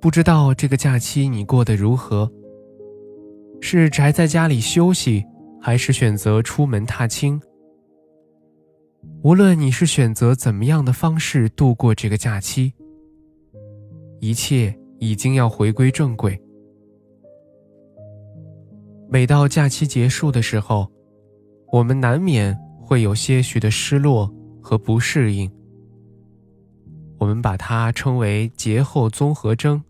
不知道这个假期你过得如何？是宅在家里休息，还是选择出门踏青？无论你是选择怎么样的方式度过这个假期，一切已经要回归正轨。每到假期结束的时候，我们难免会有些许的失落和不适应。我们把它称为节后综合征。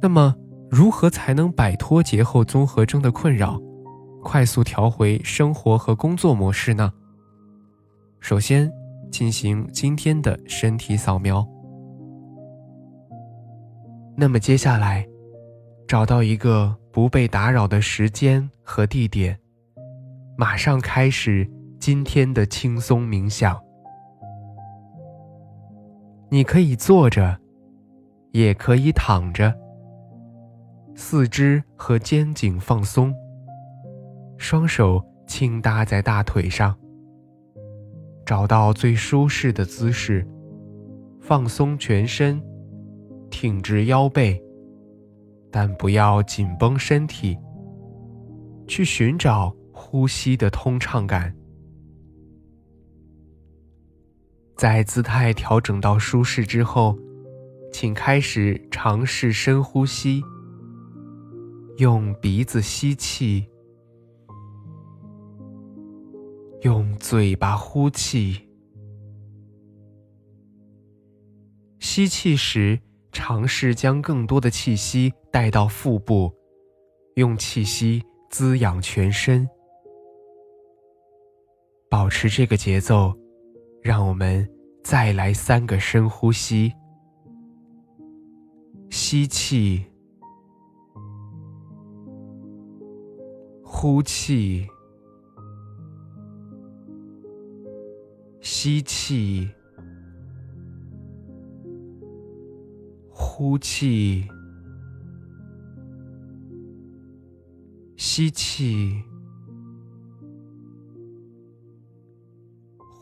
那么，如何才能摆脱节后综合征的困扰，快速调回生活和工作模式呢？首先，进行今天的身体扫描。那么接下来，找到一个不被打扰的时间和地点，马上开始今天的轻松冥想。你可以坐着，也可以躺着。四肢和肩颈放松，双手轻搭在大腿上，找到最舒适的姿势，放松全身，挺直腰背，但不要紧绷身体。去寻找呼吸的通畅感，在姿态调整到舒适之后，请开始尝试深呼吸。用鼻子吸气，用嘴巴呼气。吸气时，尝试将更多的气息带到腹部，用气息滋养全身。保持这个节奏，让我们再来三个深呼吸。吸气。呼气，吸气，呼气，吸气，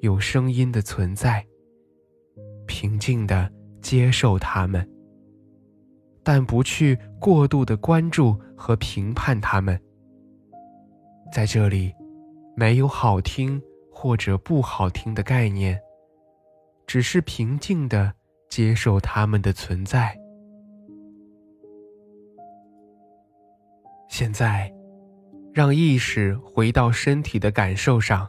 有声音的存在，平静地接受它们，但不去过度的关注和评判它们。在这里。没有好听或者不好听的概念，只是平静的接受它们的存在。现在，让意识回到身体的感受上，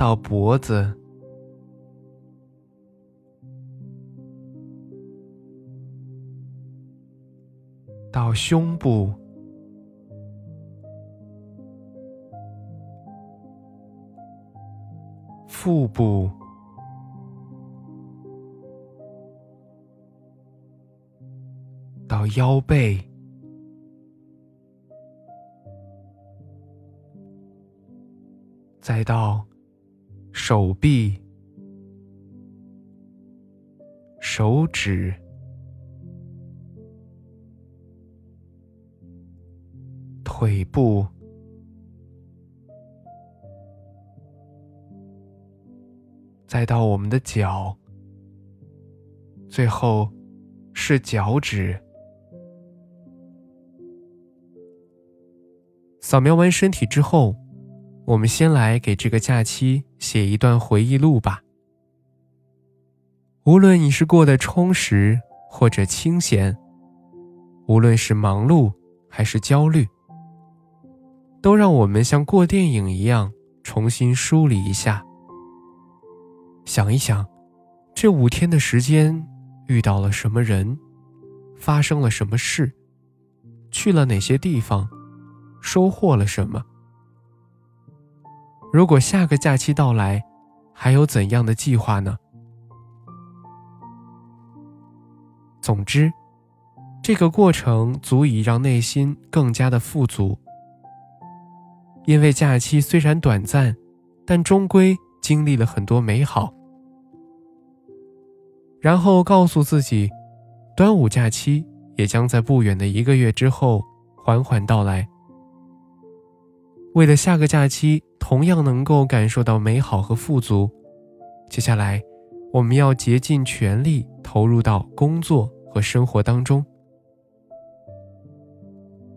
到脖子。到胸部、腹部、到腰背，再到手臂、手指、腿部，再到我们的脚，最后是脚趾。扫描完身体之后。我们先来给这个假期写一段回忆录吧。无论你是过得充实或者清闲，无论是忙碌还是焦虑，都让我们像过电影一样重新梳理一下。想一想，这五天的时间遇到了什么人，发生了什么事，去了哪些地方，收获了什么。如果下个假期到来，还有怎样的计划呢？总之，这个过程足以让内心更加的富足。因为假期虽然短暂，但终归经历了很多美好。然后告诉自己，端午假期也将在不远的一个月之后缓缓到来。为了下个假期。同样能够感受到美好和富足。接下来，我们要竭尽全力投入到工作和生活当中。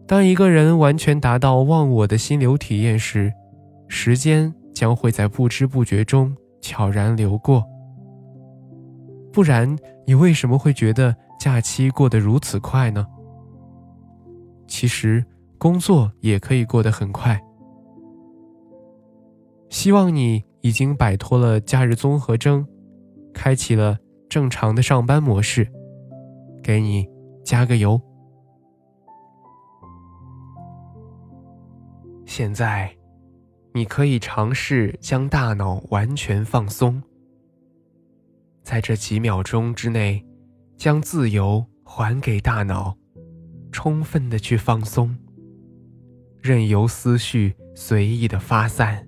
当一个人完全达到忘我的心流体验时，时间将会在不知不觉中悄然流过。不然，你为什么会觉得假期过得如此快呢？其实，工作也可以过得很快。希望你已经摆脱了假日综合征，开启了正常的上班模式，给你加个油。现在，你可以尝试将大脑完全放松，在这几秒钟之内，将自由还给大脑，充分的去放松，任由思绪随意的发散。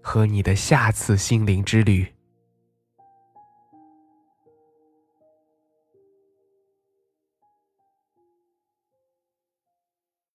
和你的下次心灵之旅。